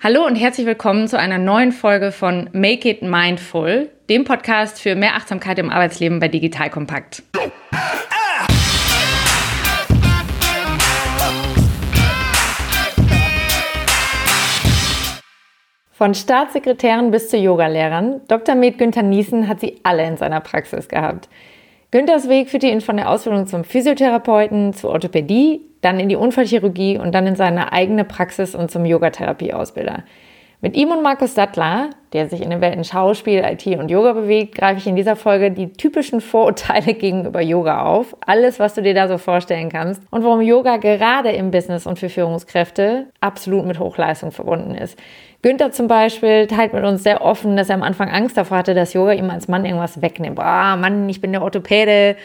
Hallo und herzlich willkommen zu einer neuen Folge von Make It Mindful, dem Podcast für mehr Achtsamkeit im Arbeitsleben bei Digital Kompakt. Von Staatssekretären bis zu Yogalehrern, Dr. Med Günther Niesen hat sie alle in seiner Praxis gehabt. Günthers Weg führte ihn von der Ausbildung zum Physiotherapeuten zur Orthopädie, dann in die Unfallchirurgie und dann in seine eigene Praxis und zum Yogatherapie-Ausbilder. Mit ihm und Markus Sattler, der sich in den Welten Schauspiel, IT und Yoga bewegt, greife ich in dieser Folge die typischen Vorurteile gegenüber Yoga auf. Alles, was du dir da so vorstellen kannst und warum Yoga gerade im Business und für Führungskräfte absolut mit Hochleistung verbunden ist. Günther zum Beispiel teilt mit uns sehr offen, dass er am Anfang Angst davor hatte, dass Yoga ihm als Mann irgendwas wegnimmt. Boah, Mann, ich bin der Orthopäde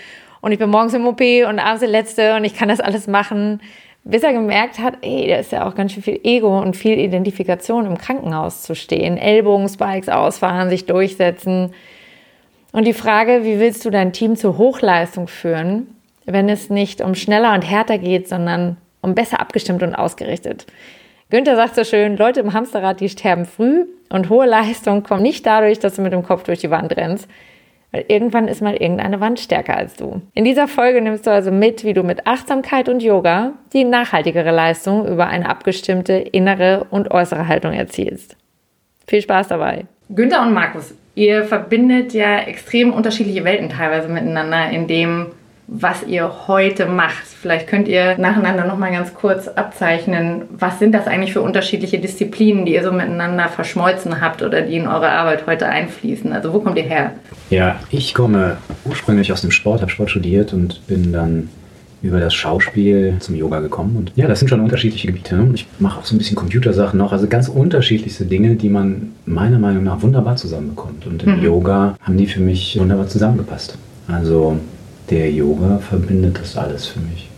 und ich bin morgens im OP und abends der Letzte und ich kann das alles machen. Bis er gemerkt hat, ey, da ist ja auch ganz schön viel Ego und viel Identifikation im Krankenhaus zu stehen. Ellbogenspikes ausfahren, sich durchsetzen. Und die Frage, wie willst du dein Team zur Hochleistung führen, wenn es nicht um schneller und härter geht, sondern um besser abgestimmt und ausgerichtet? Günther sagt so schön, Leute im Hamsterrad, die sterben früh und hohe Leistung kommt nicht dadurch, dass du mit dem Kopf durch die Wand rennst, weil irgendwann ist mal irgendeine Wand stärker als du. In dieser Folge nimmst du also mit, wie du mit Achtsamkeit und Yoga die nachhaltigere Leistung über eine abgestimmte innere und äußere Haltung erzielst. Viel Spaß dabei. Günther und Markus, ihr verbindet ja extrem unterschiedliche Welten teilweise miteinander, indem was ihr heute macht. Vielleicht könnt ihr nacheinander noch mal ganz kurz abzeichnen, was sind das eigentlich für unterschiedliche Disziplinen, die ihr so miteinander verschmolzen habt oder die in eure Arbeit heute einfließen? Also wo kommt ihr her? Ja, ich komme ursprünglich aus dem Sport, habe Sport studiert und bin dann über das Schauspiel zum Yoga gekommen. Und ja, das sind schon unterschiedliche Gebiete. Ne? Ich mache auch so ein bisschen Computersachen noch, also ganz unterschiedlichste Dinge, die man meiner Meinung nach wunderbar zusammenbekommt. Und im mhm. Yoga haben die für mich wunderbar zusammengepasst. Also der Yoga verbindet das alles für mich.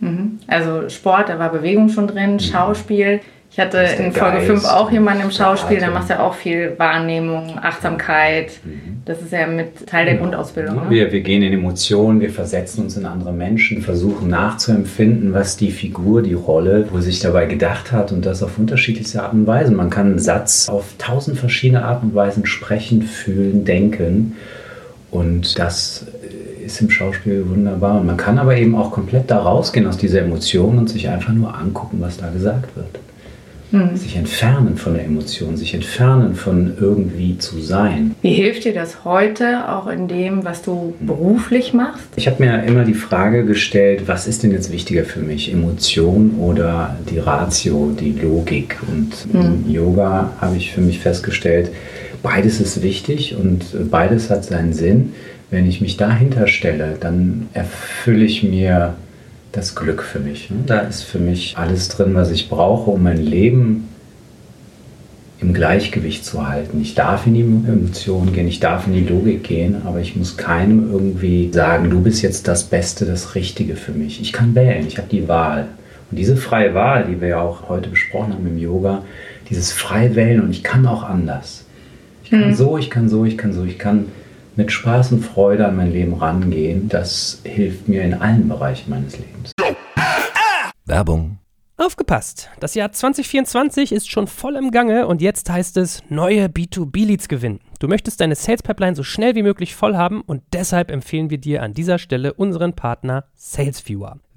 Mhm. Also Sport, da war Bewegung schon drin, mhm. Schauspiel. Ich hatte in Folge Geist, 5 auch jemanden im Schauspiel, da machst du ja auch viel Wahrnehmung, Achtsamkeit. Mhm. Das ist ja mit Teil der Grundausbildung. Ne? Wir, wir gehen in Emotionen, wir versetzen uns in andere Menschen, versuchen nachzuempfinden, was die Figur, die Rolle, wo sich dabei gedacht hat und das auf unterschiedlichste Art und Weise. Man kann einen Satz auf tausend verschiedene Arten und Weisen sprechen, fühlen, denken und das ist im Schauspiel wunderbar. Und man kann aber eben auch komplett da rausgehen aus dieser Emotion und sich einfach nur angucken, was da gesagt wird. Mhm. Sich entfernen von der Emotion, sich entfernen von irgendwie zu sein. Wie hilft dir das heute auch in dem, was du beruflich machst? Ich habe mir immer die Frage gestellt, was ist denn jetzt wichtiger für mich, Emotion oder die Ratio, die Logik? Und mhm. im Yoga habe ich für mich festgestellt, beides ist wichtig und beides hat seinen Sinn. Wenn ich mich dahinter stelle, dann erfülle ich mir das Glück für mich. Ne? Da ist für mich alles drin, was ich brauche, um mein Leben im Gleichgewicht zu halten. Ich darf in die Emotionen gehen, ich darf in die Logik gehen, aber ich muss keinem irgendwie sagen, du bist jetzt das Beste, das Richtige für mich. Ich kann wählen, ich habe die Wahl. Und diese freie Wahl, die wir ja auch heute besprochen haben im Yoga, dieses frei wählen und ich kann auch anders. Ich kann mhm. so, ich kann so, ich kann so, ich kann mit Spaß und Freude an mein Leben rangehen, das hilft mir in allen Bereichen meines Lebens. Werbung. Aufgepasst! Das Jahr 2024 ist schon voll im Gange und jetzt heißt es neue B2B-Leads gewinnen. Du möchtest deine Sales Pipeline so schnell wie möglich voll haben und deshalb empfehlen wir dir an dieser Stelle unseren Partner SalesViewer.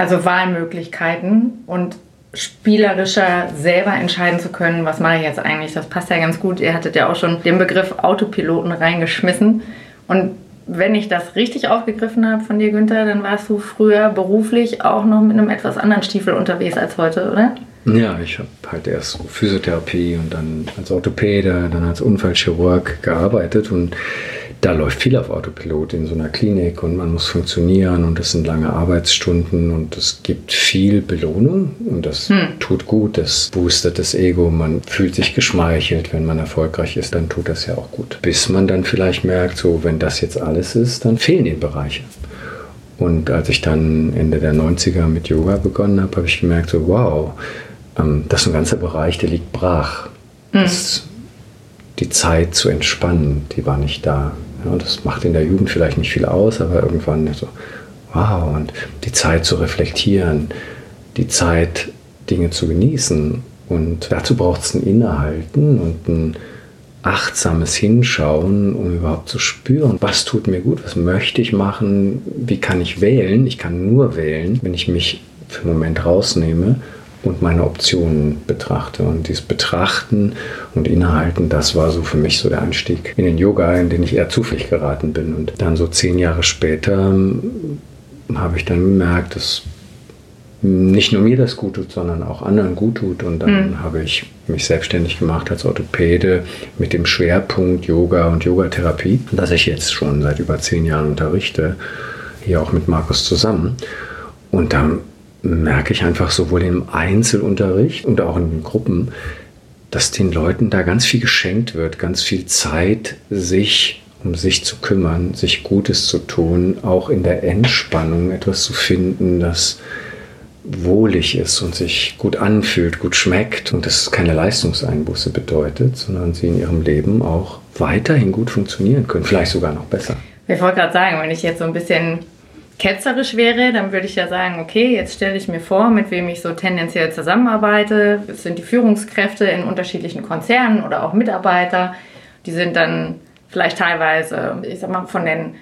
Also Wahlmöglichkeiten und spielerischer selber entscheiden zu können, was mache ich jetzt eigentlich. Das passt ja ganz gut. Ihr hattet ja auch schon den Begriff Autopiloten reingeschmissen. Und wenn ich das richtig aufgegriffen habe von dir, Günther, dann warst du früher beruflich auch noch mit einem etwas anderen Stiefel unterwegs als heute, oder? Ja, ich habe halt erst Physiotherapie und dann als Orthopäde, dann als Unfallchirurg gearbeitet und da läuft viel auf Autopilot in so einer Klinik und man muss funktionieren und es sind lange Arbeitsstunden und es gibt viel Belohnung und das hm. tut gut, das boostet das Ego, man fühlt sich geschmeichelt, wenn man erfolgreich ist, dann tut das ja auch gut. Bis man dann vielleicht merkt, so wenn das jetzt alles ist, dann fehlen die Bereiche. Und als ich dann Ende der 90er mit Yoga begonnen habe, habe ich gemerkt, so wow, ähm, das ist ein ganzer Bereich, der liegt brach. Hm. Das, die Zeit zu entspannen, die war nicht da. Ja, das macht in der Jugend vielleicht nicht viel aus, aber irgendwann so, wow, und die Zeit zu reflektieren, die Zeit, Dinge zu genießen. Und dazu braucht es ein Innehalten und ein achtsames Hinschauen, um überhaupt zu spüren, was tut mir gut, was möchte ich machen, wie kann ich wählen. Ich kann nur wählen, wenn ich mich für einen Moment rausnehme und meine Optionen betrachte. Und dieses Betrachten und Innehalten, das war so für mich so der Einstieg in den Yoga, in den ich eher zufällig geraten bin. Und dann so zehn Jahre später ähm, habe ich dann gemerkt, dass nicht nur mir das gut tut, sondern auch anderen gut tut. Und dann mhm. habe ich mich selbstständig gemacht als Orthopäde mit dem Schwerpunkt Yoga und Yogatherapie, das ich jetzt schon seit über zehn Jahren unterrichte, hier auch mit Markus zusammen. Und dann merke ich einfach sowohl im Einzelunterricht und auch in den Gruppen, dass den Leuten da ganz viel geschenkt wird, ganz viel Zeit, sich um sich zu kümmern, sich Gutes zu tun, auch in der Entspannung etwas zu finden, das wohlig ist und sich gut anfühlt, gut schmeckt und das keine Leistungseinbuße bedeutet, sondern sie in ihrem Leben auch weiterhin gut funktionieren können, vielleicht sogar noch besser. Ich wollte gerade sagen, wenn ich jetzt so ein bisschen ketzerisch wäre, dann würde ich ja sagen, okay, jetzt stelle ich mir vor, mit wem ich so tendenziell zusammenarbeite. Es sind die Führungskräfte in unterschiedlichen Konzernen oder auch Mitarbeiter. Die sind dann vielleicht teilweise, ich sag mal, von den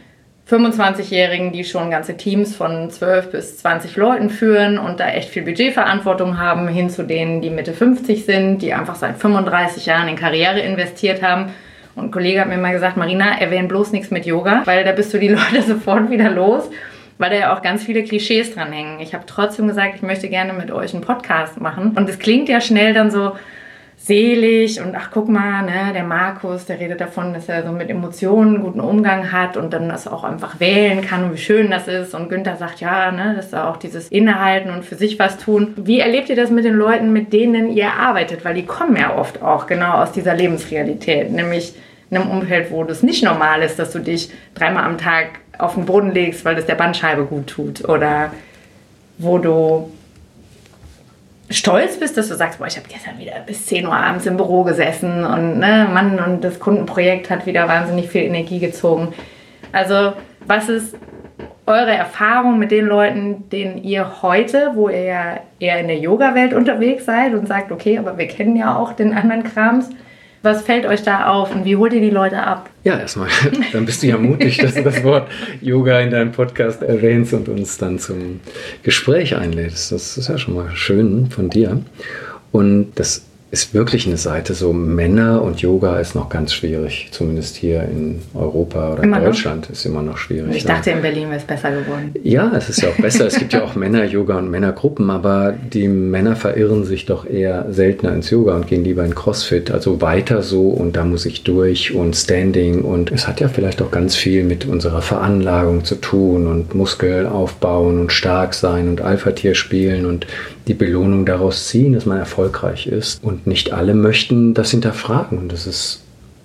25-Jährigen, die schon ganze Teams von 12 bis 20 Leuten führen und da echt viel Budgetverantwortung haben, hin zu denen, die Mitte 50 sind, die einfach seit 35 Jahren in Karriere investiert haben. Und ein Kollege hat mir mal gesagt, Marina, erwähne bloß nichts mit Yoga, weil da bist du die Leute sofort wieder los weil da ja auch ganz viele Klischees dranhängen. Ich habe trotzdem gesagt, ich möchte gerne mit euch einen Podcast machen. Und es klingt ja schnell dann so selig und ach guck mal, ne, der Markus, der redet davon, dass er so mit Emotionen guten Umgang hat und dann das auch einfach wählen kann und wie schön das ist. Und Günther sagt, ja, ne, dass da auch dieses Innehalten und für sich was tun. Wie erlebt ihr das mit den Leuten, mit denen ihr arbeitet? Weil die kommen ja oft auch genau aus dieser Lebensrealität, nämlich in einem Umfeld, wo das nicht normal ist, dass du dich dreimal am Tag auf den Boden legst, weil das der Bandscheibe gut tut. Oder wo du stolz bist, dass du sagst, boah, ich habe gestern wieder bis 10 Uhr abends im Büro gesessen und ne, Mann, und das Kundenprojekt hat wieder wahnsinnig viel Energie gezogen. Also, was ist eure Erfahrung mit den Leuten, denen ihr heute, wo ihr ja eher in der Yoga-Welt unterwegs seid und sagt, okay, aber wir kennen ja auch den anderen Krams, was fällt euch da auf und wie holt ihr die Leute ab? Ja, erstmal, dann bist du ja mutig, dass du das Wort Yoga in deinem Podcast erwähnst und uns dann zum Gespräch einlädst. Das ist ja schon mal schön von dir. Und das ist wirklich eine Seite, so Männer und Yoga ist noch ganz schwierig, zumindest hier in Europa oder immer in Deutschland noch? ist immer noch schwierig. Ich dachte, in Berlin wäre es besser geworden. Ja, es ist ja auch besser. es gibt ja auch Männer-Yoga und Männergruppen, aber die Männer verirren sich doch eher seltener ins Yoga und gehen lieber in Crossfit. Also weiter so und da muss ich durch und Standing und es hat ja vielleicht auch ganz viel mit unserer Veranlagung zu tun und Muskeln aufbauen und stark sein und Alpha-Tier spielen und die Belohnung daraus ziehen, dass man erfolgreich ist. Und nicht alle möchten das hinterfragen. Und das ist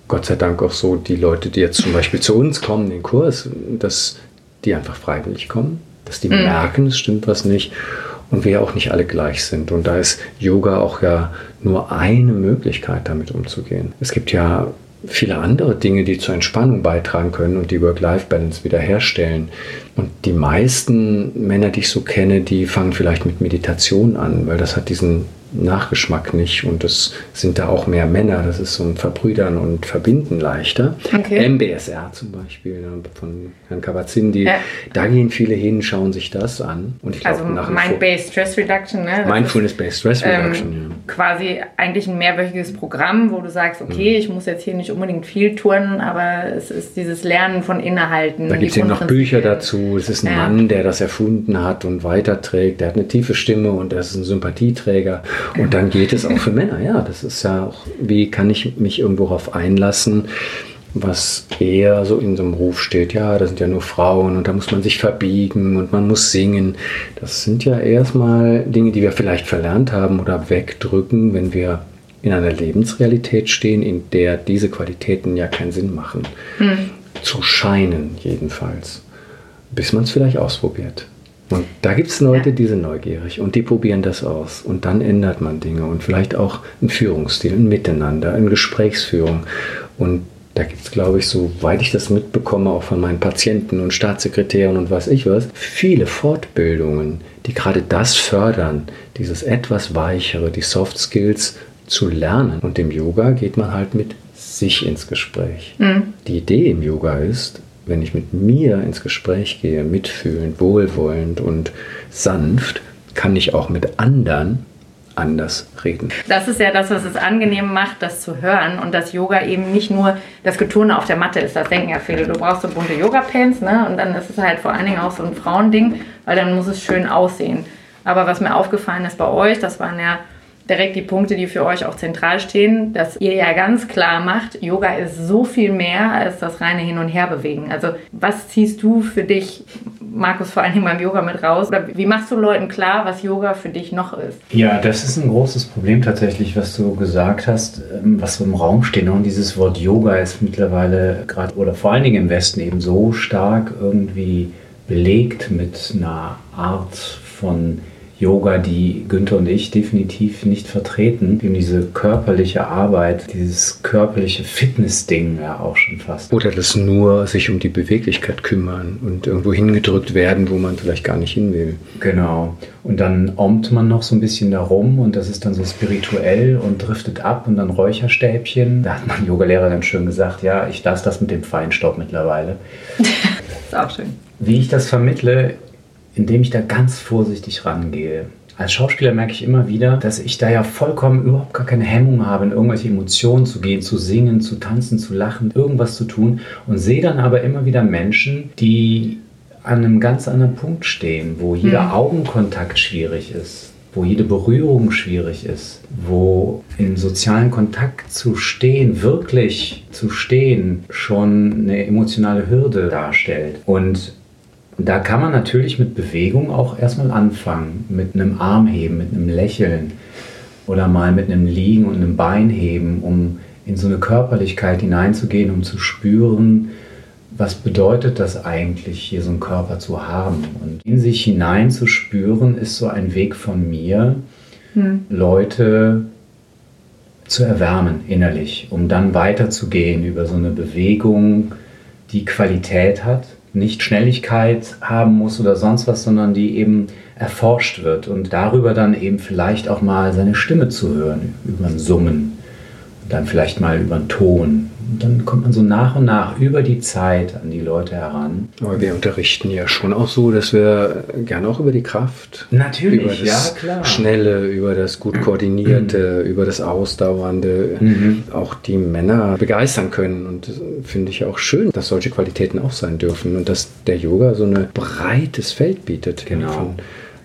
Gott sei Dank auch so, die Leute, die jetzt zum Beispiel zu uns kommen, den Kurs, dass die einfach freiwillig kommen, dass die mhm. merken, es stimmt was nicht und wir auch nicht alle gleich sind. Und da ist Yoga auch ja nur eine Möglichkeit, damit umzugehen. Es gibt ja viele andere Dinge, die zur Entspannung beitragen können und die Work-Life-Balance wiederherstellen. Und die meisten Männer, die ich so kenne, die fangen vielleicht mit Meditation an, weil das hat diesen Nachgeschmack nicht. Und es sind da auch mehr Männer. Das ist so ein Verbrüdern und Verbinden leichter. Okay. MBSR zum Beispiel von Herrn Kabat-Zinn, ja. da gehen viele hin, schauen sich das an. Und ich glaub, also Mind-Based Stress Reduction, ne? Mindfulness-Based Stress ähm, Reduction, ähm, ja. Quasi eigentlich ein mehrwöchiges Programm, wo du sagst, okay, mhm. ich muss jetzt hier nicht unbedingt viel turnen, aber es ist dieses Lernen von Inhalten. Da gibt es eben noch Bücher dazu. Es ist ein ja. Mann, der das erfunden hat und weiterträgt. Der hat eine tiefe Stimme und er ist ein Sympathieträger. Und dann geht es auch für Männer. Ja, das ist ja auch, wie kann ich mich irgendwo darauf einlassen? was eher so in so einem Ruf steht, ja, da sind ja nur Frauen und da muss man sich verbiegen und man muss singen. Das sind ja erstmal Dinge, die wir vielleicht verlernt haben oder wegdrücken, wenn wir in einer Lebensrealität stehen, in der diese Qualitäten ja keinen Sinn machen. Hm. Zu scheinen jedenfalls, bis man es vielleicht ausprobiert. Und da gibt es Leute, die sind neugierig und die probieren das aus. Und dann ändert man Dinge und vielleicht auch ein Führungsstil, ein Miteinander, eine Gesprächsführung. Und da gibt es, glaube ich, soweit ich das mitbekomme, auch von meinen Patienten und Staatssekretären und was ich was, viele Fortbildungen, die gerade das fördern, dieses etwas weichere, die Soft Skills zu lernen. Und im Yoga geht man halt mit sich ins Gespräch. Mhm. Die Idee im Yoga ist, wenn ich mit mir ins Gespräch gehe, mitfühlend, wohlwollend und sanft, kann ich auch mit anderen anders reden. Das ist ja das, was es angenehm macht, das zu hören und dass Yoga eben nicht nur das Geturne auf der Matte ist. Das denken ja viele. Du brauchst so bunte Yoga-Pants ne? und dann ist es halt vor allen Dingen auch so ein Frauending, weil dann muss es schön aussehen. Aber was mir aufgefallen ist bei euch, das waren ja direkt die Punkte, die für euch auch zentral stehen, dass ihr ja ganz klar macht, Yoga ist so viel mehr als das reine Hin- und Herbewegen. Also was ziehst du für dich, Markus, vor allem beim Yoga mit raus? Oder wie machst du Leuten klar, was Yoga für dich noch ist? Ja, das ist ein großes Problem tatsächlich, was du gesagt hast, ähm, was so im Raum steht. Und dieses Wort Yoga ist mittlerweile gerade oder vor allen Dingen im Westen eben so stark irgendwie belegt mit einer Art von Yoga, die Günther und ich definitiv nicht vertreten. Eben diese körperliche Arbeit, dieses körperliche Fitness-Ding ja auch schon fast. Oder das nur sich um die Beweglichkeit kümmern und irgendwo hingedrückt werden, wo man vielleicht gar nicht hin will. Genau. Und dann ommt man noch so ein bisschen darum und das ist dann so spirituell und driftet ab und dann Räucherstäbchen. Da hat mein Yogalehrer dann schön gesagt, ja, ich lasse das mit dem Feinstaub mittlerweile. das ist auch schön. Wie ich das vermittle, indem ich da ganz vorsichtig rangehe. Als Schauspieler merke ich immer wieder, dass ich da ja vollkommen überhaupt gar keine Hemmung habe, in irgendwelche Emotionen zu gehen, zu singen, zu tanzen, zu lachen, irgendwas zu tun und sehe dann aber immer wieder Menschen, die an einem ganz anderen Punkt stehen, wo jeder mhm. Augenkontakt schwierig ist, wo jede Berührung schwierig ist, wo im sozialen Kontakt zu stehen, wirklich zu stehen, schon eine emotionale Hürde darstellt. Und da kann man natürlich mit Bewegung auch erstmal anfangen, mit einem Armheben, mit einem Lächeln oder mal mit einem Liegen und einem Beinheben, um in so eine Körperlichkeit hineinzugehen, um zu spüren, was bedeutet das eigentlich, hier so einen Körper zu haben. Und in sich hinein zu spüren, ist so ein Weg von mir, hm. Leute zu erwärmen innerlich, um dann weiterzugehen über so eine Bewegung, die Qualität hat nicht Schnelligkeit haben muss oder sonst was, sondern die eben erforscht wird und darüber dann eben vielleicht auch mal seine Stimme zu hören, über ein Summen, dann vielleicht mal über einen Ton, und dann kommt man so nach und nach über die Zeit an die Leute heran. Aber wir unterrichten ja schon auch so, dass wir gerne auch über die Kraft, Natürlich, über das ja. Schnelle, über das gut koordinierte, mhm. über das Ausdauernde, mhm. auch die Männer begeistern können. Und das finde ich auch schön, dass solche Qualitäten auch sein dürfen und dass der Yoga so ein breites Feld bietet genau. von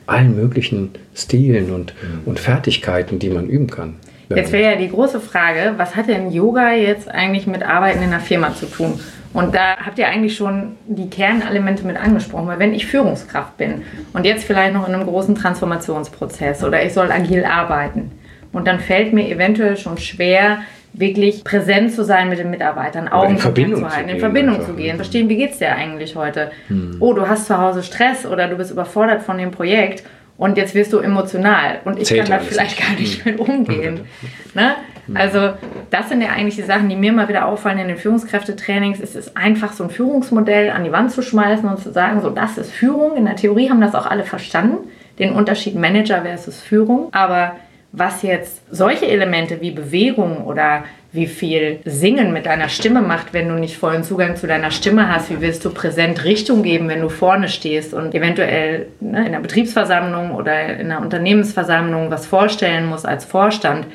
allen möglichen Stilen und, mhm. und Fertigkeiten, die man üben kann. Jetzt wäre ja die große Frage, was hat denn Yoga jetzt eigentlich mit Arbeiten in einer Firma zu tun? Und da habt ihr eigentlich schon die Kernelemente mit angesprochen, weil wenn ich Führungskraft bin und jetzt vielleicht noch in einem großen Transformationsprozess oder ich soll agil arbeiten und dann fällt mir eventuell schon schwer, wirklich präsent zu sein mit den Mitarbeitern, Augen zu halten, in Verbindung zu gehen, verstehen, wie geht es dir eigentlich heute? Hm. Oh, du hast zu Hause Stress oder du bist überfordert von dem Projekt und jetzt wirst du emotional und ich Zählt kann da vielleicht gar nicht mit umgehen. ne? Also das sind ja eigentlich die Sachen, die mir mal wieder auffallen in den Führungskräftetrainings. Es ist einfach so ein Führungsmodell an die Wand zu schmeißen und zu sagen, so das ist Führung. In der Theorie haben das auch alle verstanden, den Unterschied Manager versus Führung. Aber was jetzt solche Elemente wie Bewegung oder wie viel Singen mit deiner Stimme macht, wenn du nicht vollen Zugang zu deiner Stimme hast. Wie willst du präsent Richtung geben, wenn du vorne stehst und eventuell ne, in einer Betriebsversammlung oder in einer Unternehmensversammlung was vorstellen musst als Vorstand.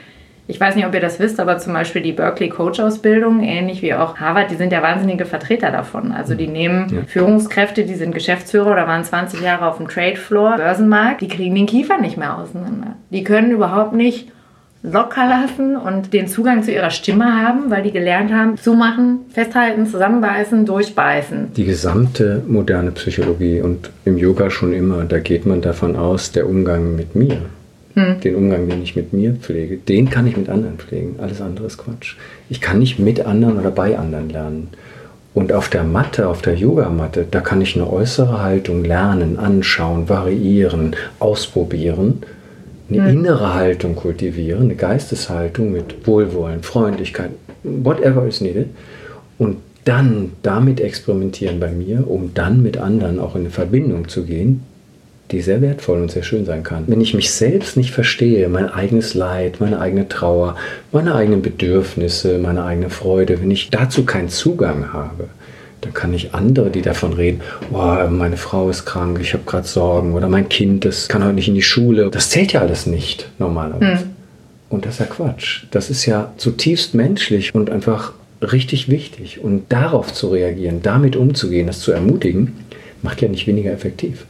Ich weiß nicht, ob ihr das wisst, aber zum Beispiel die Berkeley Coach Ausbildung, ähnlich wie auch Harvard, die sind ja wahnsinnige Vertreter davon. Also die nehmen ja. Führungskräfte, die sind Geschäftsführer oder waren 20 Jahre auf dem Trade Floor, Börsenmarkt, die kriegen den Kiefer nicht mehr auseinander. Die können überhaupt nicht locker lassen und den Zugang zu ihrer Stimme haben, weil die gelernt haben, zumachen, festhalten, zusammenbeißen, durchbeißen. Die gesamte moderne Psychologie und im Yoga schon immer, da geht man davon aus, der Umgang mit mir, hm. den Umgang, den ich mit mir pflege, den kann ich mit anderen pflegen. Alles andere ist Quatsch. Ich kann nicht mit anderen oder bei anderen lernen. Und auf der Matte, auf der Yogamatte, da kann ich eine äußere Haltung lernen, anschauen, variieren, ausprobieren eine mhm. innere Haltung kultivieren, eine Geisteshaltung mit Wohlwollen, Freundlichkeit, whatever is needed. Und dann damit experimentieren bei mir, um dann mit anderen auch in eine Verbindung zu gehen, die sehr wertvoll und sehr schön sein kann. Wenn ich mich selbst nicht verstehe, mein eigenes Leid, meine eigene Trauer, meine eigenen Bedürfnisse, meine eigene Freude, wenn ich dazu keinen Zugang habe, dann kann ich andere, die davon reden, oh, meine Frau ist krank, ich habe gerade Sorgen oder mein Kind, das kann heute nicht in die Schule. Das zählt ja alles nicht normalerweise. Hm. Und das ist ja Quatsch. Das ist ja zutiefst menschlich und einfach richtig wichtig. Und darauf zu reagieren, damit umzugehen, das zu ermutigen, macht ja nicht weniger effektiv,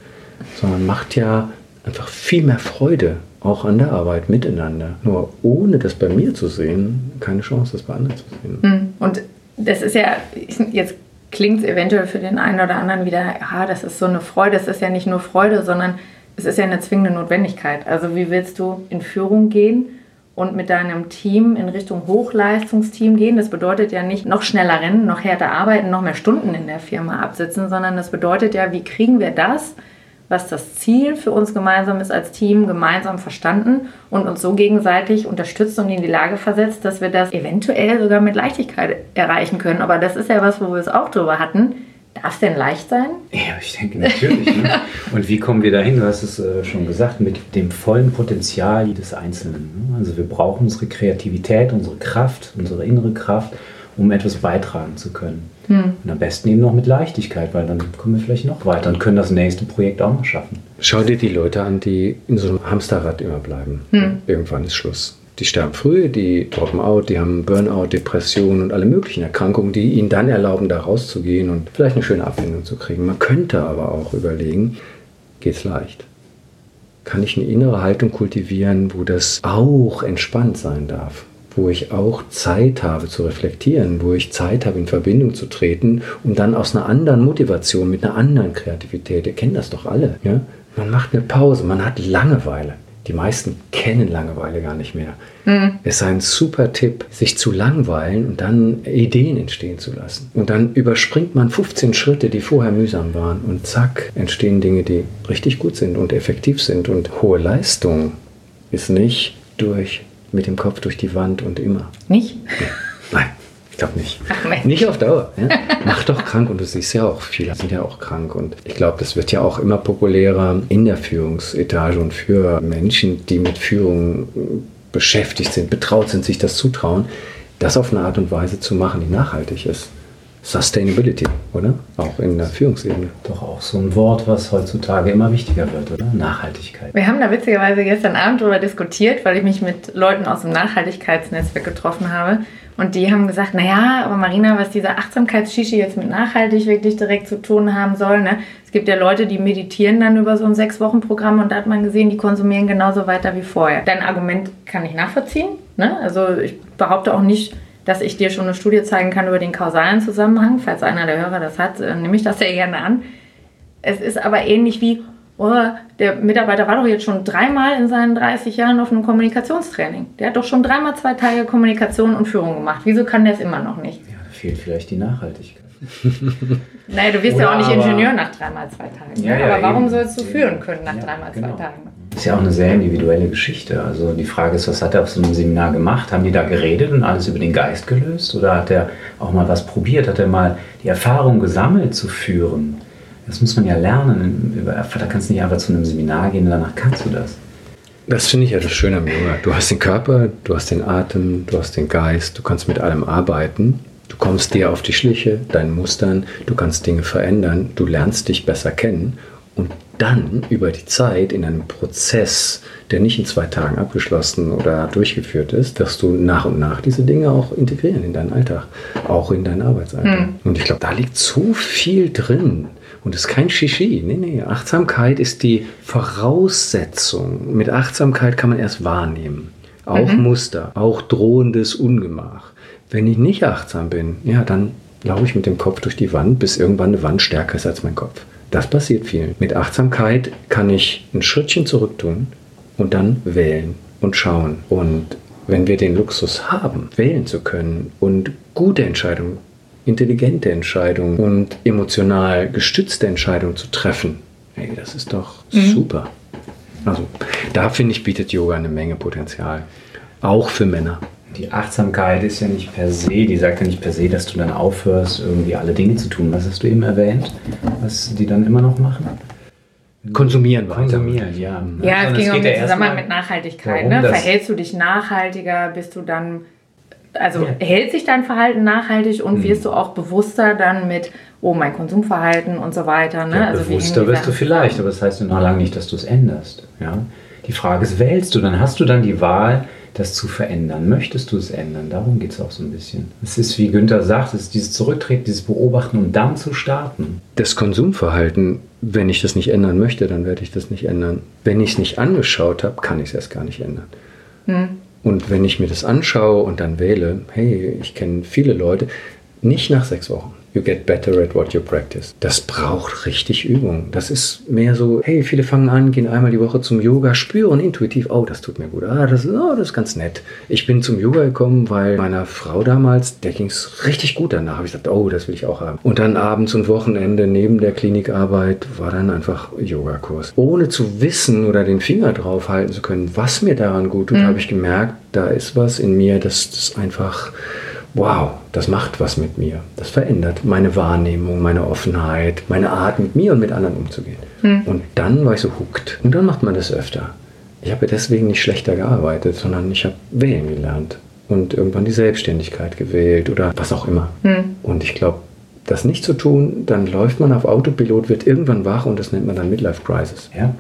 sondern macht ja einfach viel mehr Freude auch an der Arbeit miteinander. Nur ohne das bei mir zu sehen, keine Chance, das bei anderen zu sehen. Hm. Und das ist ja jetzt klingt es eventuell für den einen oder anderen wieder, ja, das ist so eine Freude. Es ist ja nicht nur Freude, sondern es ist ja eine zwingende Notwendigkeit. Also wie willst du in Führung gehen und mit deinem Team in Richtung Hochleistungsteam gehen? Das bedeutet ja nicht noch schneller rennen, noch härter arbeiten, noch mehr Stunden in der Firma absitzen, sondern das bedeutet ja, wie kriegen wir das, was das Ziel für uns gemeinsam ist als Team, gemeinsam verstanden und uns so gegenseitig unterstützt und in die Lage versetzt, dass wir das eventuell sogar mit Leichtigkeit erreichen können. Aber das ist ja was, wo wir es auch drüber hatten. Darf es denn leicht sein? Ja, ich denke natürlich. ne? Und wie kommen wir dahin? Du hast es äh, schon gesagt, mit dem vollen Potenzial jedes Einzelnen. Ne? Also wir brauchen unsere Kreativität, unsere Kraft, unsere innere Kraft, um etwas beitragen zu können. Hm. Und am besten eben noch mit Leichtigkeit, weil dann kommen wir vielleicht noch weiter und können das nächste Projekt auch noch schaffen. Schau dir die Leute an, die in so einem Hamsterrad immer bleiben. Hm. Irgendwann ist Schluss. Die sterben früh, die droppen out, die haben Burnout, Depressionen und alle möglichen Erkrankungen, die ihnen dann erlauben, da rauszugehen und vielleicht eine schöne Abfindung zu kriegen. Man könnte aber auch überlegen, geht es leicht? Kann ich eine innere Haltung kultivieren, wo das auch entspannt sein darf? Wo ich auch Zeit habe zu reflektieren, wo ich Zeit habe, in Verbindung zu treten, um dann aus einer anderen Motivation, mit einer anderen Kreativität, ihr kennt das doch alle, ja? man macht eine Pause, man hat Langeweile. Die meisten kennen Langeweile gar nicht mehr. Mhm. Es ist ein super Tipp, sich zu langweilen und dann Ideen entstehen zu lassen. Und dann überspringt man 15 Schritte, die vorher mühsam waren und zack, entstehen Dinge, die richtig gut sind und effektiv sind. Und hohe Leistung ist nicht durch mit dem Kopf durch die Wand und immer. Nicht? Nein, ich glaube nicht. Ach, nicht auf Dauer. Ja? Macht doch krank und du siehst ja auch, viele sind ja auch krank. Und ich glaube, das wird ja auch immer populärer in der Führungsetage und für Menschen, die mit Führung beschäftigt sind, betraut sind, sich das zutrauen, das auf eine Art und Weise zu machen, die nachhaltig ist. Sustainability, oder? Auch in der Führungsebene. Doch auch so ein Wort, was heutzutage immer wichtiger wird, oder? Nachhaltigkeit. Wir haben da witzigerweise gestern Abend darüber diskutiert, weil ich mich mit Leuten aus dem Nachhaltigkeitsnetzwerk getroffen habe. Und die haben gesagt, naja, aber Marina, was diese Achtsamkeitsshishi jetzt mit nachhaltig wirklich direkt zu tun haben soll, ne? Es gibt ja Leute, die meditieren dann über so ein Sechs-Wochen-Programm und da hat man gesehen, die konsumieren genauso weiter wie vorher. Dein Argument kann ich nachvollziehen. Ne? Also ich behaupte auch nicht, dass ich dir schon eine Studie zeigen kann über den kausalen Zusammenhang. Falls einer der Hörer das hat, äh, nehme ich das sehr gerne an. Es ist aber ähnlich wie, oh, der Mitarbeiter war doch jetzt schon dreimal in seinen 30 Jahren auf einem Kommunikationstraining. Der hat doch schon dreimal zwei Tage Kommunikation und Führung gemacht. Wieso kann der es immer noch nicht? Ja, da fehlt vielleicht die Nachhaltigkeit. naja, du wirst Oder ja auch nicht Ingenieur nach dreimal zwei Tagen. Ja, ja, aber warum eben. sollst du führen können nach dreimal genau. zwei Tagen? Ist ja auch eine sehr individuelle Geschichte. Also die Frage ist, was hat er auf so einem Seminar gemacht? Haben die da geredet und alles über den Geist gelöst? Oder hat er auch mal was probiert? Hat er mal die Erfahrung gesammelt zu führen? Das muss man ja lernen. Da kannst du nicht einfach zu einem Seminar gehen und danach kannst du das. Das finde ich ja das Schöne am Yoga. Du hast den Körper, du hast den Atem, du hast den Geist, du kannst mit allem arbeiten. Du kommst dir auf die Schliche, deinen Mustern, du kannst Dinge verändern, du lernst dich besser kennen und dann über die Zeit in einem Prozess, der nicht in zwei Tagen abgeschlossen oder durchgeführt ist, wirst du nach und nach diese Dinge auch integrieren in deinen Alltag, auch in deinen Arbeitsalltag. Mhm. Und ich glaube, da liegt so viel drin. Und es ist kein Shishi. Nee, nee. Achtsamkeit ist die Voraussetzung. Mit Achtsamkeit kann man erst wahrnehmen. Auch mhm. Muster, auch drohendes Ungemach. Wenn ich nicht achtsam bin, ja, dann laufe ich mit dem Kopf durch die Wand, bis irgendwann eine Wand stärker ist als mein Kopf. Das passiert vielen. Mit Achtsamkeit kann ich ein Schrittchen zurück tun und dann wählen und schauen. Und wenn wir den Luxus haben, wählen zu können und gute Entscheidungen, intelligente Entscheidungen und emotional gestützte Entscheidungen zu treffen, hey, das ist doch mhm. super. Also da finde ich, bietet Yoga eine Menge Potenzial. Auch für Männer die Achtsamkeit ist ja nicht per se, die sagt ja nicht per se, dass du dann aufhörst, irgendwie alle Dinge zu tun. Was hast du eben erwähnt, was die dann immer noch machen? Konsumieren weiter. Konsumieren, ja. Ja, es ging um den Zusammenhang mit Nachhaltigkeit. Ne? Verhältst du dich nachhaltiger? Bist du dann, also ja. hält sich dein Verhalten nachhaltig und mhm. wirst du auch bewusster dann mit, oh, mein Konsumverhalten und so weiter. Ne? Ja, also bewusster wirst du vielleicht, aber das heißt noch lange nicht, dass du es änderst. Ja? Die Frage ist, wählst du? Dann hast du dann die Wahl, das zu verändern. Möchtest du es ändern? Darum geht es auch so ein bisschen. Es ist, wie Günther sagt, es ist dieses Zurücktreten, dieses Beobachten und dann zu starten. Das Konsumverhalten, wenn ich das nicht ändern möchte, dann werde ich das nicht ändern. Wenn ich es nicht angeschaut habe, kann ich es erst gar nicht ändern. Hm. Und wenn ich mir das anschaue und dann wähle, hey, ich kenne viele Leute, nicht nach sechs Wochen you get better at what you practice. Das braucht richtig Übung. Das ist mehr so, hey, viele fangen an, gehen einmal die Woche zum Yoga, spüren intuitiv, oh, das tut mir gut. Ah, das, oh, das ist ganz nett. Ich bin zum Yoga gekommen, weil meiner Frau damals, der ging es richtig gut danach. Habe ich gesagt, oh, das will ich auch haben. Und dann abends und Wochenende neben der Klinikarbeit war dann einfach Yogakurs. Ohne zu wissen oder den Finger drauf halten zu können, was mir daran gut tut, mhm. habe ich gemerkt, da ist was in mir, das, das einfach wow, das macht was mit mir. Das verändert meine Wahrnehmung, meine Offenheit, meine Art, mit mir und mit anderen umzugehen. Hm. Und dann war ich so hooked. Und dann macht man das öfter. Ich habe deswegen nicht schlechter gearbeitet, sondern ich habe wählen gelernt und irgendwann die Selbstständigkeit gewählt oder was auch immer. Hm. Und ich glaube, das nicht zu tun, dann läuft man auf Autopilot, wird irgendwann wach und das nennt man dann Midlife Crisis. Ja,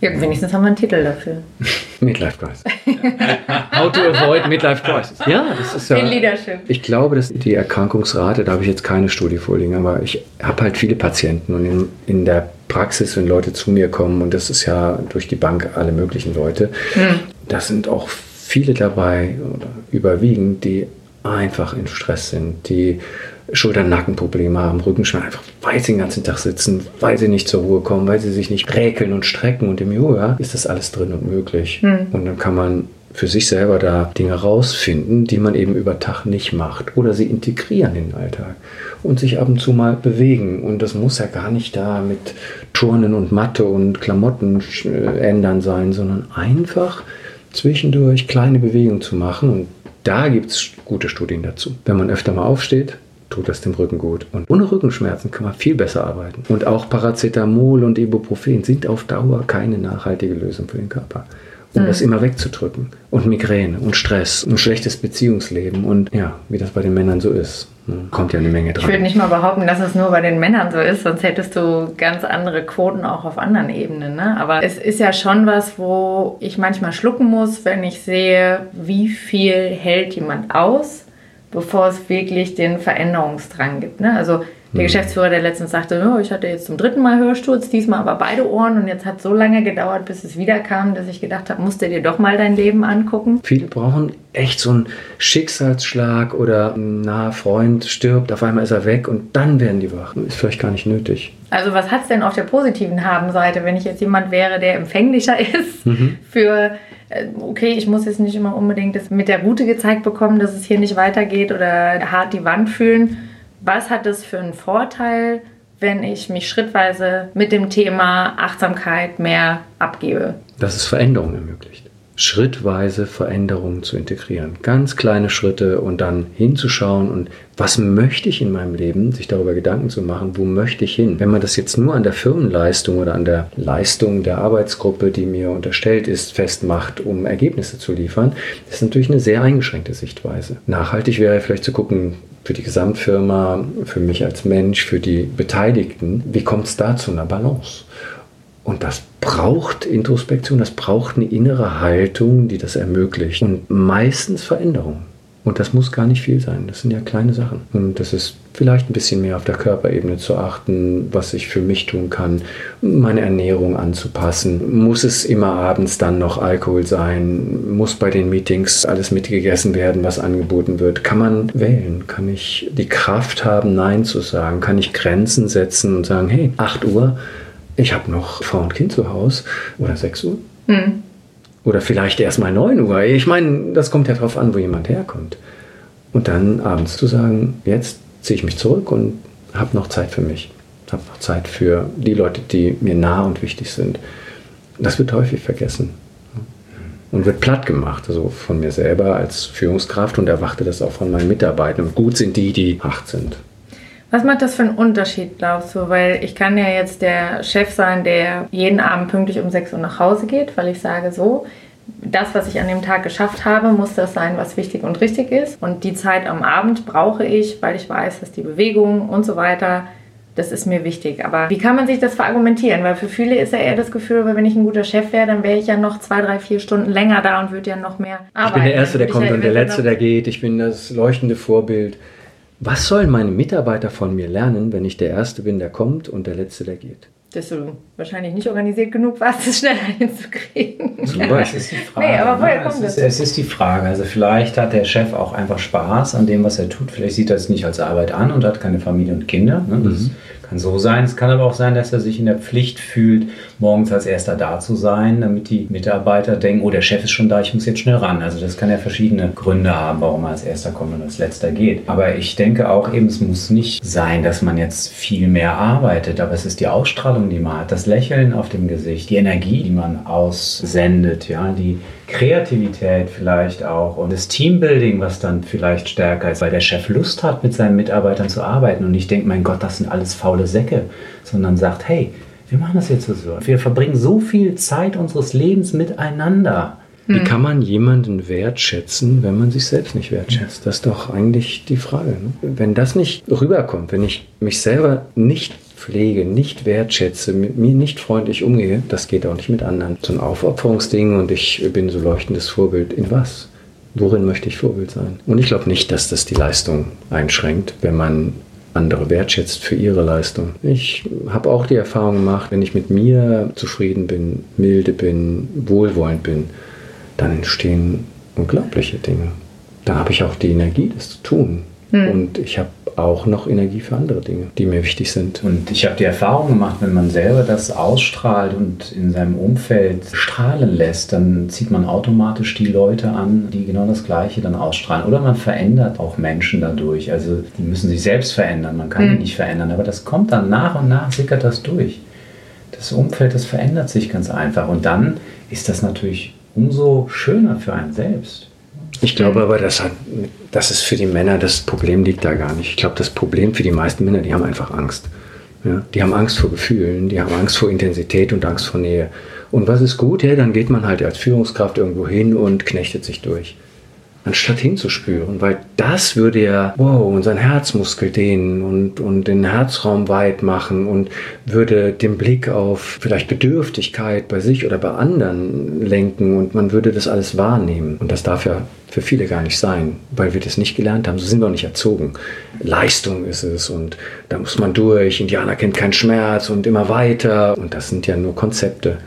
ja wenigstens haben wir einen Titel dafür. Midlife Crisis. How to avoid Midlife Crisis. Ja, das ist ja. In Leadership. Ich glaube, dass die Erkrankungsrate, da habe ich jetzt keine Studie vorliegen, aber ich habe halt viele Patienten und in, in der Praxis, wenn Leute zu mir kommen, und das ist ja durch die Bank alle möglichen Leute, hm. da sind auch viele dabei oder überwiegend, die einfach in Stress sind, die Schulter-Nackenprobleme haben, Rückenschmerzen, einfach weil sie den ganzen Tag sitzen, weil sie nicht zur Ruhe kommen, weil sie sich nicht räkeln und strecken. Und im Yoga ist das alles drin und möglich. Hm. Und dann kann man für sich selber da Dinge rausfinden, die man eben über Tag nicht macht oder sie integrieren in den Alltag und sich ab und zu mal bewegen. Und das muss ja gar nicht da mit Turnen und Matte und Klamotten äh, ändern sein, sondern einfach zwischendurch kleine Bewegungen zu machen. Und da gibt es gute Studien dazu. Wenn man öfter mal aufsteht, tut das dem Rücken gut. Und ohne Rückenschmerzen kann man viel besser arbeiten. Und auch Paracetamol und Ibuprofen sind auf Dauer keine nachhaltige Lösung für den Körper. Um das immer wegzudrücken. Und Migräne und Stress und schlechtes Beziehungsleben und ja, wie das bei den Männern so ist. Ne, kommt ja eine Menge dran. Ich würde nicht mal behaupten, dass es nur bei den Männern so ist, sonst hättest du ganz andere Quoten auch auf anderen Ebenen. Ne? Aber es ist ja schon was, wo ich manchmal schlucken muss, wenn ich sehe, wie viel hält jemand aus bevor es wirklich den Veränderungsdrang gibt. Ne? Also der mhm. Geschäftsführer, der letztens sagte, oh, ich hatte jetzt zum dritten Mal Hörsturz, diesmal aber beide Ohren und jetzt hat es so lange gedauert, bis es wieder kam, dass ich gedacht habe, musst du dir doch mal dein Leben angucken. Viele brauchen echt so einen Schicksalsschlag oder ein naher Freund stirbt, auf einmal ist er weg und dann werden die wach. Ist vielleicht gar nicht nötig. Also was hat es denn auf der positiven Habenseite, wenn ich jetzt jemand wäre, der empfänglicher ist mhm. für okay, ich muss jetzt nicht immer unbedingt das mit der Route gezeigt bekommen, dass es hier nicht weitergeht oder hart die Wand fühlen. Was hat das für einen Vorteil, wenn ich mich schrittweise mit dem Thema Achtsamkeit mehr abgebe? Dass es Veränderungen ermöglicht. Schrittweise Veränderungen zu integrieren. Ganz kleine Schritte und dann hinzuschauen und was möchte ich in meinem Leben, sich darüber Gedanken zu machen, wo möchte ich hin. Wenn man das jetzt nur an der Firmenleistung oder an der Leistung der Arbeitsgruppe, die mir unterstellt ist, festmacht, um Ergebnisse zu liefern, ist natürlich eine sehr eingeschränkte Sichtweise. Nachhaltig wäre vielleicht zu gucken, für die Gesamtfirma, für mich als Mensch, für die Beteiligten, wie kommt es da zu einer Balance? Und das braucht Introspektion, das braucht eine innere Haltung, die das ermöglicht. Und meistens Veränderung. Und das muss gar nicht viel sein. Das sind ja kleine Sachen. Und das ist vielleicht ein bisschen mehr auf der Körperebene zu achten, was ich für mich tun kann, meine Ernährung anzupassen. Muss es immer abends dann noch Alkohol sein? Muss bei den Meetings alles mitgegessen werden, was angeboten wird? Kann man wählen? Kann ich die Kraft haben, Nein zu sagen? Kann ich Grenzen setzen und sagen, hey, 8 Uhr, ich habe noch Frau und Kind zu Hause oder 6 Uhr. Hm. Oder vielleicht erst mal 9 Uhr. Ich meine, das kommt ja darauf an, wo jemand herkommt. Und dann abends zu sagen, jetzt ziehe ich mich zurück und habe noch Zeit für mich. Habe noch Zeit für die Leute, die mir nah und wichtig sind. Das wird häufig vergessen und wird platt gemacht, also von mir selber als Führungskraft und erwarte das auch von meinen Mitarbeitern. Und gut sind die, die acht sind. Was macht das für einen Unterschied, glaubst du? Weil ich kann ja jetzt der Chef sein, der jeden Abend pünktlich um 6 Uhr nach Hause geht, weil ich sage so, das, was ich an dem Tag geschafft habe, muss das sein, was wichtig und richtig ist. Und die Zeit am Abend brauche ich, weil ich weiß, dass die Bewegung und so weiter, das ist mir wichtig. Aber wie kann man sich das verargumentieren? Weil für viele ist ja eher das Gefühl, wenn ich ein guter Chef wäre, dann wäre ich ja noch zwei, drei, vier Stunden länger da und würde ja noch mehr arbeiten. Ich bin der Erste, der kommt und der Letzte, der geht. Ich bin das leuchtende Vorbild. Was sollen meine Mitarbeiter von mir lernen, wenn ich der Erste bin, der kommt und der Letzte, der geht? Dass du wahrscheinlich nicht organisiert genug warst, das schneller hinzukriegen. Zum Beispiel. ist die Frage. Nee, aber woher ne? kommt es, ist, es ist die Frage. Also vielleicht hat der Chef auch einfach Spaß an dem, was er tut. Vielleicht sieht er es nicht als Arbeit an und hat keine Familie und Kinder. Ne? Das mhm. Kann so sein. Es kann aber auch sein, dass er sich in der Pflicht fühlt, morgens als erster da zu sein, damit die Mitarbeiter denken, oh, der Chef ist schon da, ich muss jetzt schnell ran. Also das kann ja verschiedene Gründe haben, warum er als erster kommt und als letzter geht. Aber ich denke auch eben, es muss nicht sein, dass man jetzt viel mehr arbeitet, aber es ist die Ausstrahlung, die man hat, das Lächeln auf dem Gesicht, die Energie, die man aussendet, ja, die Kreativität vielleicht auch und das Teambuilding, was dann vielleicht stärker ist, weil der Chef Lust hat, mit seinen Mitarbeitern zu arbeiten und nicht denkt, mein Gott, das sind alles faule Säcke, sondern sagt, hey, wir machen das jetzt so. Wir verbringen so viel Zeit unseres Lebens miteinander. Wie hm. kann man jemanden wertschätzen, wenn man sich selbst nicht wertschätzt? Das ist doch eigentlich die Frage. Ne? Wenn das nicht rüberkommt, wenn ich mich selber nicht pflege, nicht wertschätze, mit mir nicht freundlich umgehe, das geht auch nicht mit anderen. So ein Aufopferungsding und ich bin so leuchtendes Vorbild. In was? Worin möchte ich Vorbild sein? Und ich glaube nicht, dass das die Leistung einschränkt, wenn man andere wertschätzt für ihre Leistung. Ich habe auch die Erfahrung gemacht, wenn ich mit mir zufrieden bin, milde bin, wohlwollend bin, dann entstehen unglaubliche Dinge. Dann habe ich auch die Energie, das zu tun. Hm. Und ich habe auch noch Energie für andere Dinge, die mir wichtig sind. Und ich habe die Erfahrung gemacht, wenn man selber das ausstrahlt und in seinem Umfeld strahlen lässt, dann zieht man automatisch die Leute an, die genau das Gleiche dann ausstrahlen. Oder man verändert auch Menschen dadurch. Also die müssen sich selbst verändern, man kann mhm. die nicht verändern, aber das kommt dann nach und nach, sickert das durch. Das Umfeld, das verändert sich ganz einfach. Und dann ist das natürlich umso schöner für einen selbst. Ich glaube aber, das, hat, das ist für die Männer, das Problem liegt da gar nicht. Ich glaube, das Problem für die meisten Männer, die haben einfach Angst. Ja? Die haben Angst vor Gefühlen, die haben Angst vor Intensität und Angst vor Nähe. Und was ist gut? Ja, dann geht man halt als Führungskraft irgendwo hin und knechtet sich durch anstatt hinzuspüren, weil das würde ja, wow, unseren Herzmuskel dehnen und, und den Herzraum weit machen und würde den Blick auf vielleicht Bedürftigkeit bei sich oder bei anderen lenken und man würde das alles wahrnehmen. Und das darf ja für viele gar nicht sein, weil wir das nicht gelernt haben. So sind wir auch nicht erzogen. Leistung ist es und da muss man durch. Indianer kennt keinen Schmerz und immer weiter. Und das sind ja nur Konzepte.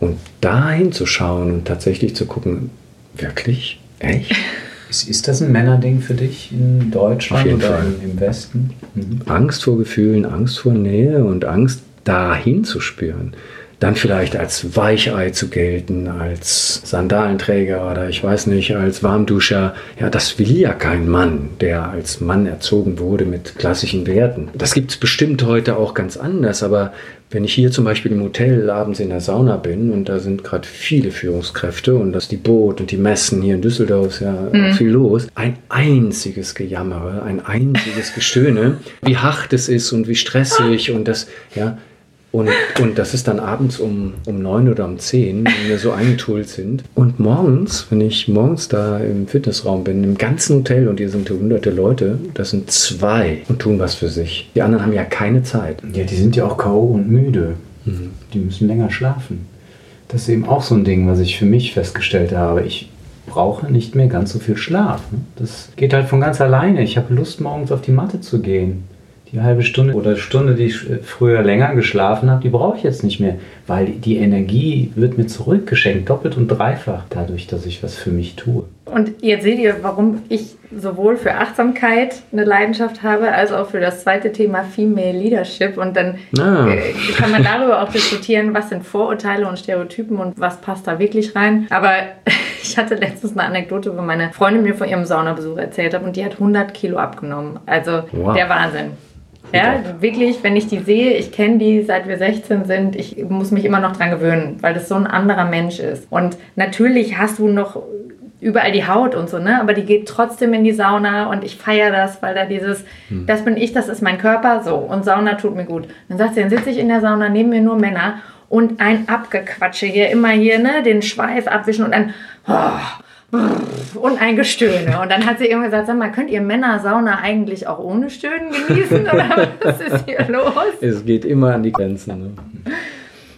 Und da hinzuschauen und tatsächlich zu gucken, wirklich? Echt? Ist, ist das ein Männerding für dich in Deutschland oder Fall. im Westen? Mhm. Angst vor Gefühlen, Angst vor Nähe und Angst dahin zu spüren. Dann vielleicht als Weichei zu gelten, als Sandalenträger oder ich weiß nicht, als Warmduscher. Ja, das will ja kein Mann, der als Mann erzogen wurde mit klassischen Werten. Das gibt es bestimmt heute auch ganz anders, aber wenn ich hier zum Beispiel im Hotel abends in der Sauna bin und da sind gerade viele Führungskräfte und das die Boot und die Messen hier in Düsseldorf ist ja mhm. viel los, ein einziges Gejammere, ein einziges Gestöhne, wie hart es ist und wie stressig und das, ja, und, und das ist dann abends um, um neun oder um zehn, wenn wir so eingetoolt sind. Und morgens, wenn ich morgens da im Fitnessraum bin, im ganzen Hotel und hier sind hunderte Leute, das sind zwei und tun was für sich. Die anderen haben ja keine Zeit. Ja, die sind ja auch K.O. und müde. Mhm. Die müssen länger schlafen. Das ist eben auch so ein Ding, was ich für mich festgestellt habe. Ich brauche nicht mehr ganz so viel Schlaf. Das geht halt von ganz alleine. Ich habe Lust, morgens auf die Matte zu gehen die halbe Stunde oder Stunde, die ich äh, früher länger geschlafen habe, die brauche ich jetzt nicht mehr, weil die Energie wird mir zurückgeschenkt, doppelt und dreifach, dadurch, dass ich was für mich tue. Und jetzt seht ihr, warum ich sowohl für Achtsamkeit eine Leidenschaft habe, als auch für das zweite Thema Female Leadership. Und dann ah. Äh, kann man darüber auch diskutieren, was sind Vorurteile und Stereotypen und was passt da wirklich rein. Aber ich hatte letztens eine Anekdote, wo meine Freundin mir von ihrem Saunabesuch erzählt hat und die hat 100 Kilo abgenommen. Also wow. der Wahnsinn. Ja, wirklich, wenn ich die sehe, ich kenne die seit wir 16 sind, ich muss mich immer noch dran gewöhnen, weil das so ein anderer Mensch ist. Und natürlich hast du noch überall die Haut und so, ne? Aber die geht trotzdem in die Sauna und ich feiere das, weil da dieses, hm. das bin ich, das ist mein Körper, so. Und Sauna tut mir gut. Dann sagt sie, dann sitze ich in der Sauna, neben mir nur Männer und ein Abgequatsche hier, immer hier, ne? Den Schweiß abwischen und dann, oh, und ein Gestöhne. Und dann hat sie irgendwann gesagt, sag mal, könnt ihr Männer Sauna eigentlich auch ohne Stöhnen genießen? Oder was ist hier los? Es geht immer an die Grenzen. Ne?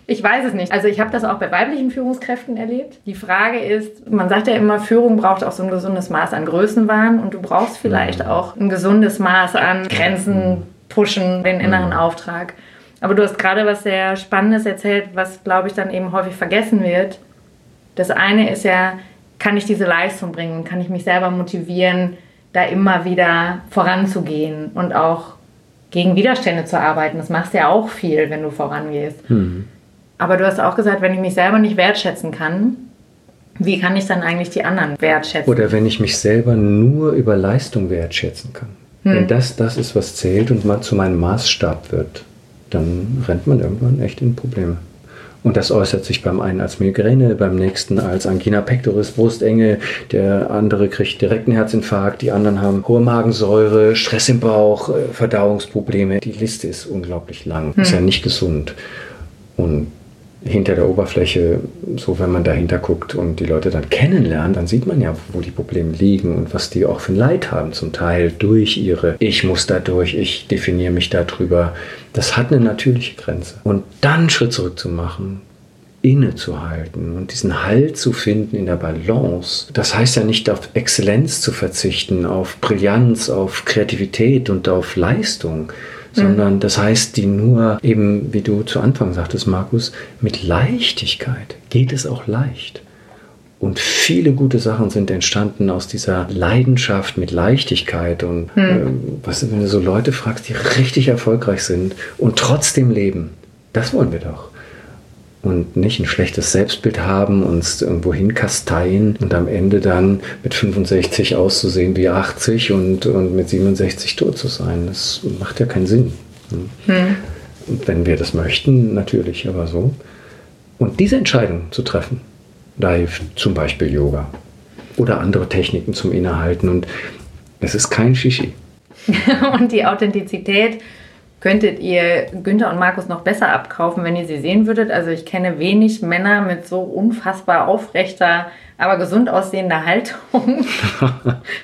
Ich weiß es nicht. Also ich habe das auch bei weiblichen Führungskräften erlebt. Die Frage ist, man sagt ja immer, Führung braucht auch so ein gesundes Maß an Größenwahn und du brauchst vielleicht mhm. auch ein gesundes Maß an Grenzen, pushen, den inneren mhm. Auftrag. Aber du hast gerade was sehr Spannendes erzählt, was, glaube ich, dann eben häufig vergessen wird. Das eine ist ja, kann ich diese Leistung bringen, kann ich mich selber motivieren, da immer wieder voranzugehen und auch gegen Widerstände zu arbeiten. Das machst du ja auch viel, wenn du vorangehst. Mhm. Aber du hast auch gesagt, wenn ich mich selber nicht wertschätzen kann, wie kann ich dann eigentlich die anderen wertschätzen? Oder wenn ich mich selber nur über Leistung wertschätzen kann. Hm. Wenn das das ist, was zählt und mal zu meinem Maßstab wird, dann rennt man irgendwann echt in Probleme. Und das äußert sich beim einen als Migräne, beim nächsten als Angina pectoris, Brustenge, der andere kriegt direkt einen Herzinfarkt, die anderen haben hohe Magensäure, Stress im Bauch, äh, Verdauungsprobleme. Die Liste ist unglaublich lang, hm. ist ja nicht gesund. Und hinter der Oberfläche, so wenn man dahinter guckt und die Leute dann kennenlernt, dann sieht man ja, wo die Probleme liegen und was die auch für ein Leid haben, zum Teil durch ihre Ich muss da durch, ich definiere mich darüber. Das hat eine natürliche Grenze. Und dann einen Schritt zurück zu machen, innezuhalten und diesen Halt zu finden in der Balance. Das heißt ja nicht auf Exzellenz zu verzichten, auf Brillanz, auf Kreativität und auf Leistung, sondern das heißt, die nur eben, wie du zu Anfang sagtest, Markus, mit Leichtigkeit geht es auch leicht. Und viele gute Sachen sind entstanden aus dieser Leidenschaft mit Leichtigkeit. Und hm. äh, was, wenn du so Leute fragst, die richtig erfolgreich sind und trotzdem leben, das wollen wir doch und nicht ein schlechtes Selbstbild haben, uns irgendwo hinkasteien und am Ende dann mit 65 auszusehen wie 80 und, und mit 67 tot zu sein. Das macht ja keinen Sinn. Hm. Wenn wir das möchten, natürlich, aber so. Und diese Entscheidung zu treffen, da hilft zum Beispiel Yoga oder andere Techniken zum Innehalten und es ist kein Shishi. und die Authentizität könntet ihr Günther und Markus noch besser abkaufen, wenn ihr sie sehen würdet. Also ich kenne wenig Männer mit so unfassbar aufrechter, aber gesund aussehender Haltung,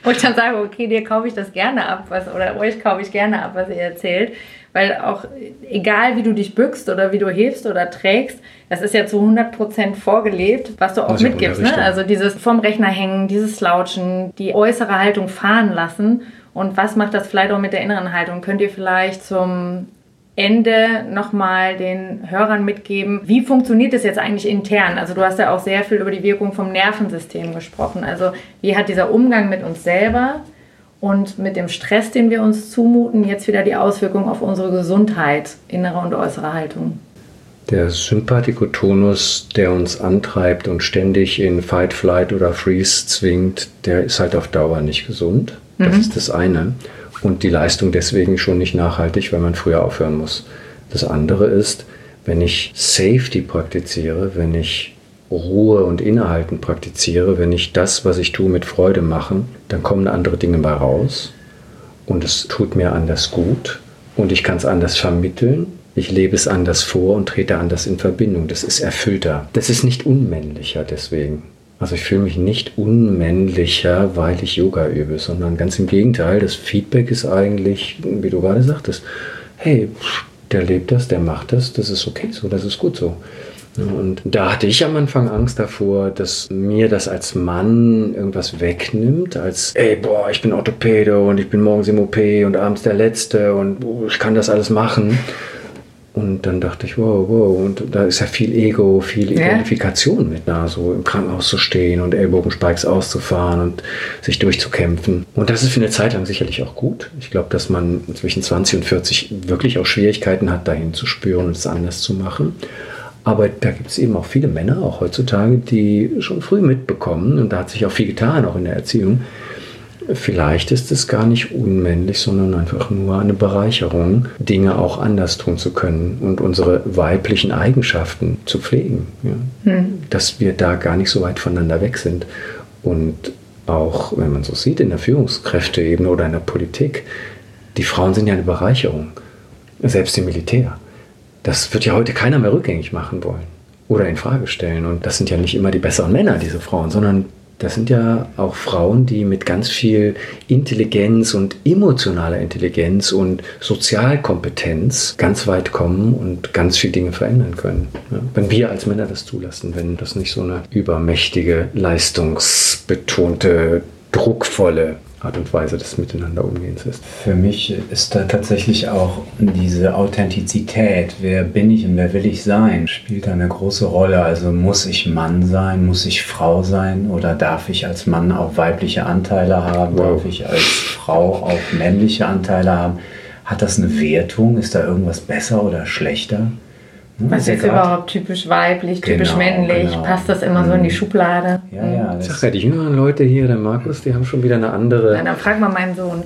wo ich dann sage, okay, dir kaufe ich das gerne ab, was, oder euch kaufe ich gerne ab, was ihr erzählt. Weil auch egal, wie du dich bückst oder wie du hebst oder trägst, das ist ja zu 100% vorgelebt, was du auch was mitgibst. Ne? Also dieses vom Rechner hängen, dieses Slouchen, die äußere Haltung fahren lassen und was macht das vielleicht auch mit der inneren Haltung? Könnt ihr vielleicht zum Ende nochmal den Hörern mitgeben, wie funktioniert das jetzt eigentlich intern? Also du hast ja auch sehr viel über die Wirkung vom Nervensystem gesprochen. Also wie hat dieser Umgang mit uns selber und mit dem Stress, den wir uns zumuten, jetzt wieder die Auswirkungen auf unsere Gesundheit, innere und äußere Haltung? Der Sympathikotonus, der uns antreibt und ständig in Fight, Flight oder Freeze zwingt, der ist halt auf Dauer nicht gesund. Das mhm. ist das eine. Und die Leistung deswegen schon nicht nachhaltig, weil man früher aufhören muss. Das andere ist, wenn ich Safety praktiziere, wenn ich Ruhe und Innehalten praktiziere, wenn ich das, was ich tue, mit Freude mache, dann kommen andere Dinge bei raus und es tut mir anders gut und ich kann es anders vermitteln. Ich lebe es anders vor und trete anders in Verbindung. Das ist erfüllter. Das ist nicht unmännlicher deswegen. Also ich fühle mich nicht unmännlicher, weil ich Yoga übe, sondern ganz im Gegenteil. Das Feedback ist eigentlich, wie du gerade sagtest, hey, der lebt das, der macht das, das ist okay so, das ist gut so. Und da hatte ich am Anfang Angst davor, dass mir das als Mann irgendwas wegnimmt, als, ey, boah, ich bin Orthopäde und ich bin morgens im OP und abends der Letzte und ich kann das alles machen. Und dann dachte ich, wow, wow, und da ist ja viel Ego, viel Identifikation ja. mit da, so im Krankenhaus zu stehen und Ellbogenspikes auszufahren und sich durchzukämpfen. Und das ist für eine Zeit lang sicherlich auch gut. Ich glaube, dass man zwischen 20 und 40 wirklich auch Schwierigkeiten hat, dahin zu spüren und es anders zu machen. Aber da gibt es eben auch viele Männer, auch heutzutage, die schon früh mitbekommen, und da hat sich auch viel getan, auch in der Erziehung, vielleicht ist es gar nicht unmännlich, sondern einfach nur eine Bereicherung, Dinge auch anders tun zu können und unsere weiblichen Eigenschaften zu pflegen. Ja? Hm. Dass wir da gar nicht so weit voneinander weg sind. Und auch, wenn man so sieht, in der Führungskräfteebene oder in der Politik, die Frauen sind ja eine Bereicherung, selbst im Militär das wird ja heute keiner mehr rückgängig machen wollen oder in Frage stellen. Und das sind ja nicht immer die besseren Männer, diese Frauen, sondern das sind ja auch Frauen, die mit ganz viel Intelligenz und emotionaler Intelligenz und Sozialkompetenz ganz weit kommen und ganz viele Dinge verändern können. Ja, wenn wir als Männer das zulassen, wenn das nicht so eine übermächtige, leistungsbetonte, druckvolle Art und Weise des Miteinanderumgehens ist. Für mich ist da tatsächlich auch diese Authentizität, wer bin ich und wer will ich sein, spielt da eine große Rolle. Also muss ich Mann sein, muss ich Frau sein oder darf ich als Mann auch weibliche Anteile haben, wow. darf ich als Frau auch männliche Anteile haben? Hat das eine Wertung? Ist da irgendwas besser oder schlechter? Hm, Was ist überhaupt typisch weiblich, typisch genau, männlich? Genau. Passt das immer so in die hm. Schublade? Ja, ja. Ich sag ja, die jüngeren Leute hier, der Markus, die haben schon wieder eine andere. Ja, dann frag mal meinen Sohn.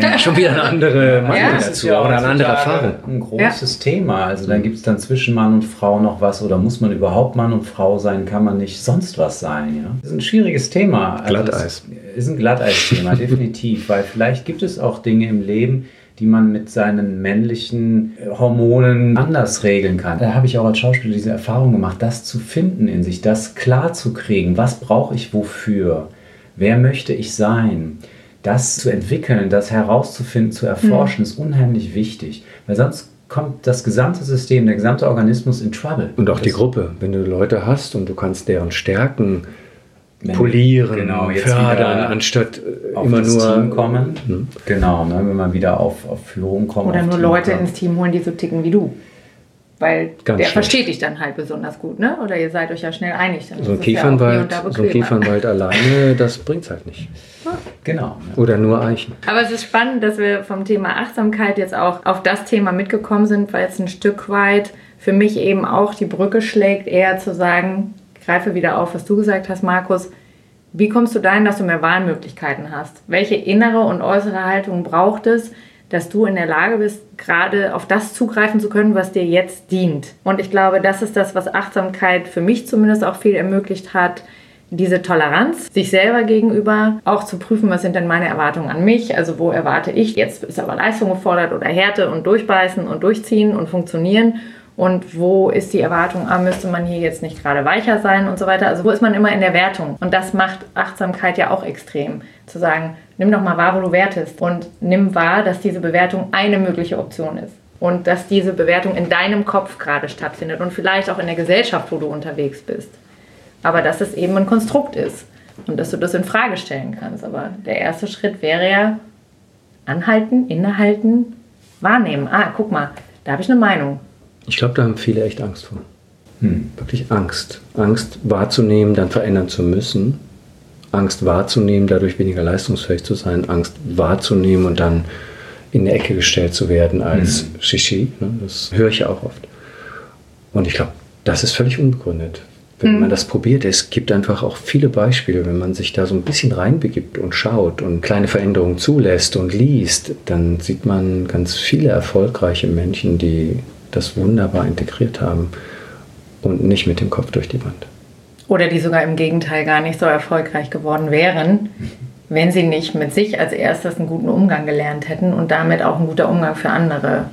Ja, schon wieder eine andere Meinung ja? dazu ja oder eine andere Erfahrung. Ein großes ja. Thema. Also dann gibt es dann zwischen Mann und Frau noch was oder muss man überhaupt Mann und Frau sein? Kann man nicht sonst was sein? Ja? Das ist ein schwieriges Thema. Also Glatteis. Ist ein Glatteis-Thema, definitiv. Weil vielleicht gibt es auch Dinge im Leben, die man mit seinen männlichen äh, Hormonen anders regeln kann. Da habe ich auch als Schauspieler diese Erfahrung gemacht, das zu finden in sich, das klar zu kriegen. Was brauche ich wofür? Wer möchte ich sein? Das zu entwickeln, das herauszufinden, zu erforschen, mhm. ist unheimlich wichtig. Weil sonst kommt das gesamte System, der gesamte Organismus in Trouble. Und auch das die Gruppe. Wenn du Leute hast und du kannst deren Stärken polieren, genau, fördern, anstatt äh, immer nur Team kommen. Hm. Genau, ne, wenn man wieder auf, auf Führung kommt. Oder nur Team Leute kommt. ins Team holen, die so ticken wie du. Weil Ganz der schlecht. versteht dich dann halt besonders gut, ne? Oder ihr seid euch ja schnell einig. Dann so ein Kiefernwald, ja so ein Kiefernwald alleine, das bringt es halt nicht. Genau. Ja. Oder nur Eichen. Aber es ist spannend, dass wir vom Thema Achtsamkeit jetzt auch auf das Thema mitgekommen sind, weil es ein Stück weit für mich eben auch die Brücke schlägt, eher zu sagen, greife wieder auf, was du gesagt hast, Markus. Wie kommst du dahin, dass du mehr Wahlmöglichkeiten hast? Welche innere und äußere Haltung braucht es, dass du in der Lage bist, gerade auf das zugreifen zu können, was dir jetzt dient? Und ich glaube, das ist das, was Achtsamkeit für mich zumindest auch viel ermöglicht hat, diese Toleranz sich selber gegenüber auch zu prüfen, was sind denn meine Erwartungen an mich, also wo erwarte ich, jetzt ist aber Leistung gefordert oder Härte und durchbeißen und durchziehen und funktionieren und wo ist die Erwartung, ah, müsste man hier jetzt nicht gerade weicher sein und so weiter. Also wo ist man immer in der Wertung? Und das macht Achtsamkeit ja auch extrem. Zu sagen, nimm doch mal wahr, wo du wertest und nimm wahr, dass diese Bewertung eine mögliche Option ist. Und dass diese Bewertung in deinem Kopf gerade stattfindet und vielleicht auch in der Gesellschaft, wo du unterwegs bist. Aber dass es eben ein Konstrukt ist und dass du das in Frage stellen kannst. Aber der erste Schritt wäre ja anhalten, innehalten, wahrnehmen. Ah, guck mal, da habe ich eine Meinung ich glaube, da haben viele echt Angst vor. Hm. Wirklich Angst. Angst wahrzunehmen, dann verändern zu müssen. Angst wahrzunehmen, dadurch weniger leistungsfähig zu sein. Angst wahrzunehmen und dann in eine Ecke gestellt zu werden als hm. Shishi. Ne? Das höre ich ja auch oft. Und ich glaube, das ist völlig unbegründet. Wenn mhm. man das probiert, es gibt einfach auch viele Beispiele, wenn man sich da so ein bisschen reinbegibt und schaut und kleine Veränderungen zulässt und liest, dann sieht man ganz viele erfolgreiche Menschen, die das wunderbar integriert haben und nicht mit dem Kopf durch die Wand. Oder die sogar im Gegenteil gar nicht so erfolgreich geworden wären, wenn sie nicht mit sich als erstes einen guten Umgang gelernt hätten und damit auch ein guter Umgang für andere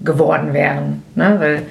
geworden wären. Ne? Weil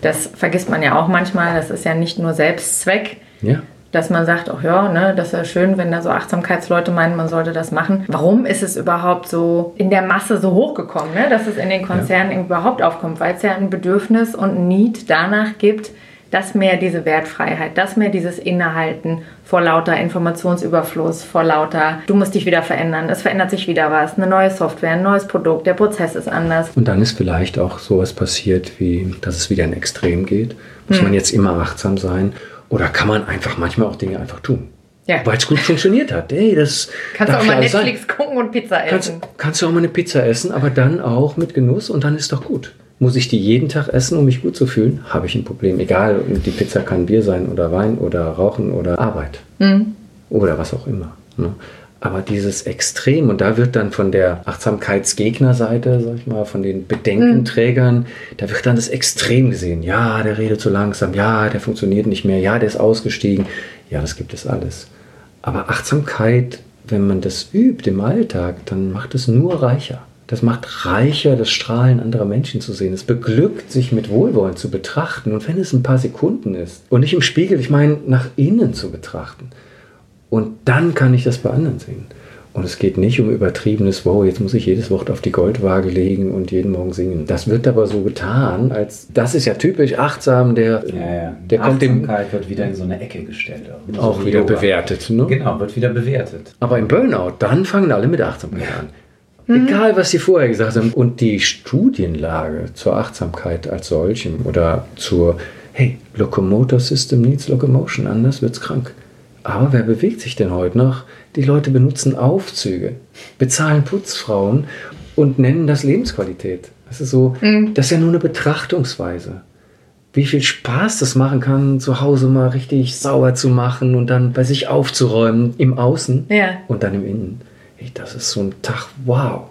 das vergisst man ja auch manchmal, das ist ja nicht nur Selbstzweck. Ja. Dass man sagt, ach ja, ne, das wäre schön, wenn da so Achtsamkeitsleute meinen, man sollte das machen. Warum ist es überhaupt so in der Masse so hochgekommen, ne, dass es in den Konzernen ja. überhaupt aufkommt? Weil es ja ein Bedürfnis und ein Need danach gibt, dass mehr diese Wertfreiheit, dass mehr dieses Innehalten vor lauter Informationsüberfluss, vor lauter, du musst dich wieder verändern, es verändert sich wieder was, eine neue Software, ein neues Produkt, der Prozess ist anders. Und dann ist vielleicht auch sowas passiert, wie dass es wieder in Extrem geht. Muss hm. man jetzt immer achtsam sein oder kann man einfach manchmal auch Dinge einfach tun? Ja. Weil es gut funktioniert hat. Hey, das kannst du auch mal Netflix sein. gucken und Pizza essen. Kannst, kannst du auch mal eine Pizza essen, aber dann auch mit Genuss und dann ist doch gut. Muss ich die jeden Tag essen, um mich gut zu fühlen? Habe ich ein Problem. Egal, die Pizza kann Bier sein oder Wein oder Rauchen oder Arbeit. Mhm. Oder was auch immer. Ne? Aber dieses Extrem, und da wird dann von der Achtsamkeitsgegnerseite, sag ich mal, von den Bedenkenträgern, mhm. da wird dann das Extrem gesehen. Ja, der redet zu so langsam, ja, der funktioniert nicht mehr, ja, der ist ausgestiegen. Ja, das gibt es alles. Aber Achtsamkeit, wenn man das übt im Alltag, dann macht es nur reicher. Das macht reicher, das Strahlen anderer Menschen zu sehen. Es beglückt, sich mit Wohlwollen zu betrachten. Und wenn es ein paar Sekunden ist und nicht im Spiegel, ich meine, nach innen zu betrachten. Und dann kann ich das bei anderen sehen. Und es geht nicht um übertriebenes, wow, jetzt muss ich jedes Wort auf die Goldwaage legen und jeden Morgen singen. Das wird aber so getan, als das ist ja typisch achtsam, der, ja, ja. der kommt dem. wird wieder in so eine Ecke gestellt. Auch, auch wieder Yoga. bewertet. Ne? Genau, wird wieder bewertet. Aber im Burnout, dann fangen alle mit Achtsamkeit ja. an. Egal, was Sie vorher gesagt haben. Und die Studienlage zur Achtsamkeit als solchem oder zur, hey, Locomotor System needs locomotion, anders wird's krank. Aber wer bewegt sich denn heute noch? Die Leute benutzen Aufzüge, bezahlen Putzfrauen und nennen das Lebensqualität. Das ist so, mhm. das ist ja nur eine Betrachtungsweise. Wie viel Spaß das machen kann, zu Hause mal richtig sauber zu machen und dann bei sich aufzuräumen, im Außen ja. und dann im Innen das ist so ein Tag, wow.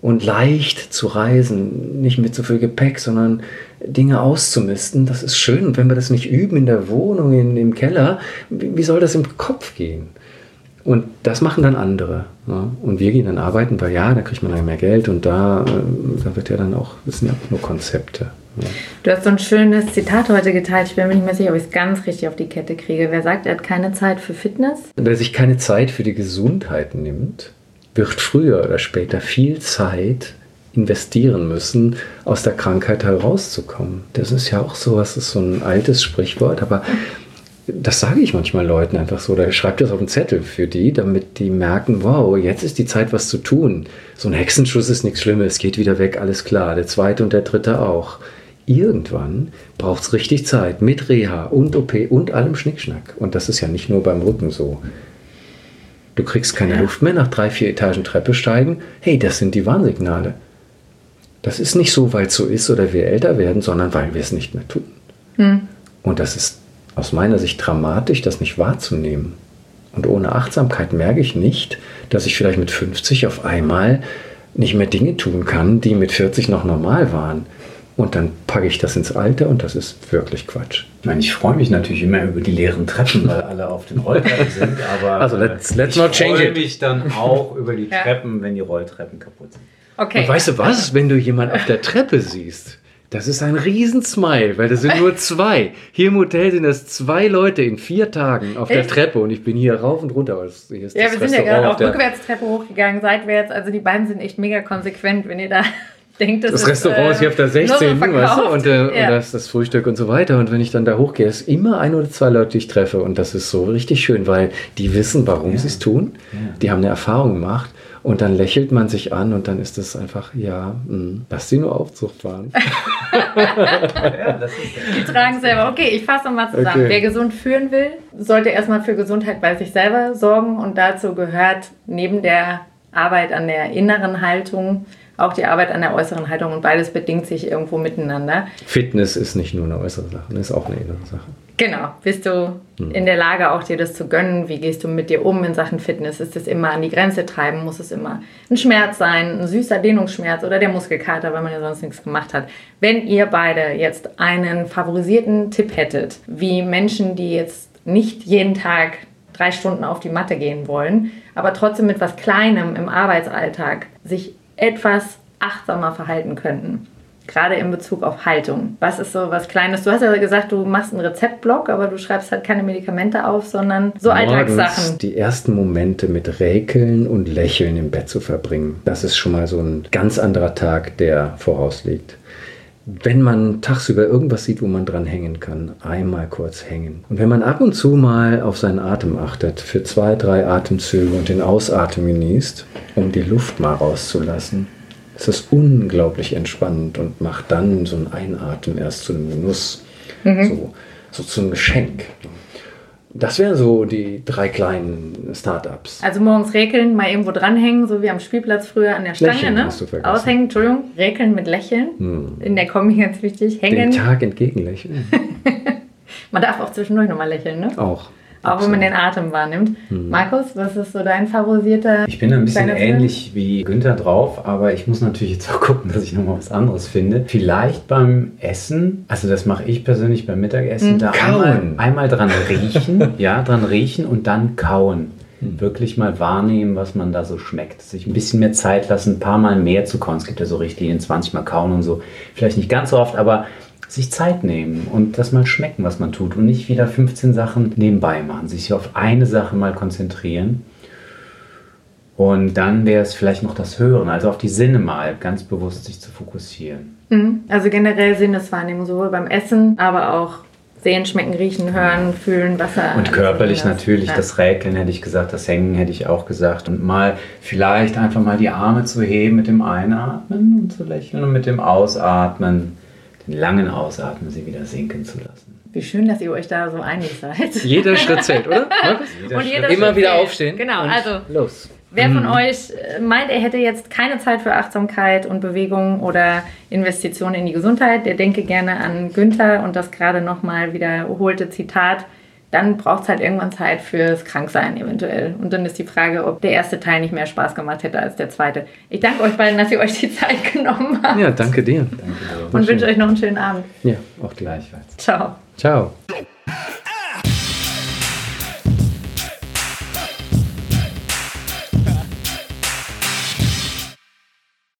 Und leicht zu reisen, nicht mit so viel Gepäck, sondern Dinge auszumisten, das ist schön. Und wenn wir das nicht üben in der Wohnung, in, im Keller, wie, wie soll das im Kopf gehen? Und das machen dann andere. Ja? Und wir gehen dann arbeiten, weil ja, da kriegt man dann mehr Geld und da, äh, da wird ja dann auch, das sind ja auch nur Konzepte. Ja. Du hast so ein schönes Zitat heute geteilt. Ich bin mir nicht mehr sicher, ob ich es ganz richtig auf die Kette kriege. Wer sagt, er hat keine Zeit für Fitness? Wer sich keine Zeit für die Gesundheit nimmt, wird früher oder später viel Zeit investieren müssen, aus der Krankheit herauszukommen. Das ist ja auch so, was ist so ein altes Sprichwort, aber das sage ich manchmal Leuten einfach so, oder schreibe das auf einen Zettel für die, damit die merken, wow, jetzt ist die Zeit, was zu tun. So ein Hexenschuss ist nichts Schlimmes, geht wieder weg, alles klar. Der zweite und der dritte auch irgendwann braucht es richtig Zeit mit Reha und OP und allem Schnickschnack. Und das ist ja nicht nur beim Rücken so. Du kriegst keine ja. Luft mehr nach drei, vier Etagen Treppe steigen. Hey, das sind die Warnsignale. Das ist nicht so, weil es so ist oder wir älter werden, sondern weil wir es nicht mehr tun. Hm. Und das ist aus meiner Sicht dramatisch, das nicht wahrzunehmen. Und ohne Achtsamkeit merke ich nicht, dass ich vielleicht mit 50 auf einmal nicht mehr Dinge tun kann, die mit 40 noch normal waren. Und dann packe ich das ins Alter und das ist wirklich Quatsch. Ich meine, ich freue mich natürlich immer über die leeren Treppen, weil alle auf den Rolltreppen sind. Aber also let's, let's not change it. Ich freue mich dann auch über die Treppen, wenn die Rolltreppen kaputt sind. Okay. Und weißt du was, wenn du jemanden auf der Treppe siehst? Das ist ein Riesensmile, weil das sind nur zwei. Hier im Hotel sind das zwei Leute in vier Tagen auf Echt? der Treppe und ich bin hier rauf und runter. Das, hier ist ja, wir sind ja gerade auf Rückwärtstreppe hochgegangen, seitwärts. Also die beiden sind echt mega konsequent, wenn ihr da denkt, das, das ist, Restaurant ist hier auf der 16. So weißt du, und, äh, ja. und das, das Frühstück und so weiter. Und wenn ich dann da hochgehe, ist immer ein oder zwei Leute, die ich treffe. Und das ist so richtig schön, weil die wissen, warum ja. sie es tun. Ja. Die haben eine Erfahrung gemacht. Und dann lächelt man sich an und dann ist es einfach, ja, mh, hm, lass sie nur Aufzucht fahren. ja, die tragen selber. Okay, ich fasse mal zusammen. Okay. Wer gesund führen will, sollte erstmal für Gesundheit bei sich selber sorgen. Und dazu gehört neben der Arbeit an der inneren Haltung auch die Arbeit an der äußeren Haltung und beides bedingt sich irgendwo miteinander. Fitness ist nicht nur eine äußere Sache, das ist auch eine innere Sache. Genau. Bist du hm. in der Lage, auch dir das zu gönnen? Wie gehst du mit dir um in Sachen Fitness? Ist es immer an die Grenze treiben? Muss es immer ein Schmerz sein, ein süßer Dehnungsschmerz oder der Muskelkater, weil man ja sonst nichts gemacht hat? Wenn ihr beide jetzt einen favorisierten Tipp hättet, wie Menschen, die jetzt nicht jeden Tag drei Stunden auf die Matte gehen wollen, aber trotzdem mit was Kleinem im Arbeitsalltag sich etwas achtsamer verhalten könnten. Gerade in Bezug auf Haltung. Was ist so was Kleines? Du hast ja gesagt, du machst einen Rezeptblock, aber du schreibst halt keine Medikamente auf, sondern so Morgens Alltagssachen. Die ersten Momente mit Räkeln und Lächeln im Bett zu verbringen. Das ist schon mal so ein ganz anderer Tag, der vorausliegt wenn man tagsüber irgendwas sieht, wo man dran hängen kann, einmal kurz hängen. Und wenn man ab und zu mal auf seinen Atem achtet, für zwei, drei Atemzüge und den Ausatmen genießt, um die Luft mal rauszulassen, ist das unglaublich entspannend und macht dann so ein Einatmen erst zu einem Genuss, mhm. so, so zu einem Geschenk. Das wären so die drei kleinen Startups. Also morgens räkeln, mal irgendwo dranhängen, so wie am Spielplatz früher an der Stange. Lächeln, ne? Hast du vergessen. Aushängen, Entschuldigung, räkeln mit Lächeln. Hm. In der Kombi ganz wichtig. Hängen. Den Tag entgegenlächeln. Man darf auch zwischendurch nochmal lächeln, ne? Auch. Auch wenn man den Atem wahrnimmt. Hm. Markus, was ist so dein favorisierter? Ich bin ein bisschen ähnlich wie Günther drauf, aber ich muss natürlich jetzt auch gucken, dass ich nochmal was anderes finde. Vielleicht beim Essen, also das mache ich persönlich beim Mittagessen, hm. da einmal, einmal dran riechen, ja, dran riechen und dann kauen hm. wirklich mal wahrnehmen, was man da so schmeckt. Sich ein bisschen mehr Zeit lassen, ein paar Mal mehr zu kauen. Es gibt ja so Richtlinien, 20 Mal kauen und so. Vielleicht nicht ganz so oft, aber sich Zeit nehmen und das mal schmecken, was man tut und nicht wieder 15 Sachen nebenbei machen, sich auf eine Sache mal konzentrieren. Und dann wäre es vielleicht noch das Hören, also auf die Sinne mal ganz bewusst sich zu fokussieren. Mhm. Also generell Sinneswahrnehmung, sowohl beim Essen, aber auch sehen, schmecken, riechen, hören, fühlen, Wasser. Und körperlich natürlich, ja. das Räkeln hätte ich gesagt, das Hängen hätte ich auch gesagt. Und mal vielleicht einfach mal die Arme zu heben mit dem Einatmen und zu lächeln und mit dem Ausatmen den langen Ausatmen sie wieder sinken zu lassen. Wie schön, dass ihr euch da so einig seid. Jeder Schritt zählt, oder? Jeder und jeder Immer wieder zählt. aufstehen. Genau, also los. Wer von mhm. euch äh, meint, er hätte jetzt keine Zeit für Achtsamkeit und Bewegung oder Investitionen in die Gesundheit, der denke gerne an Günther und das gerade nochmal wiederholte Zitat dann braucht es halt irgendwann Zeit fürs Kranksein eventuell. Und dann ist die Frage, ob der erste Teil nicht mehr Spaß gemacht hätte als der zweite. Ich danke euch beiden, dass ihr euch die Zeit genommen habt. Ja, danke dir. Danke dir. Und wünsche euch noch einen schönen Abend. Ja, auch gleichfalls. Ciao. Ciao.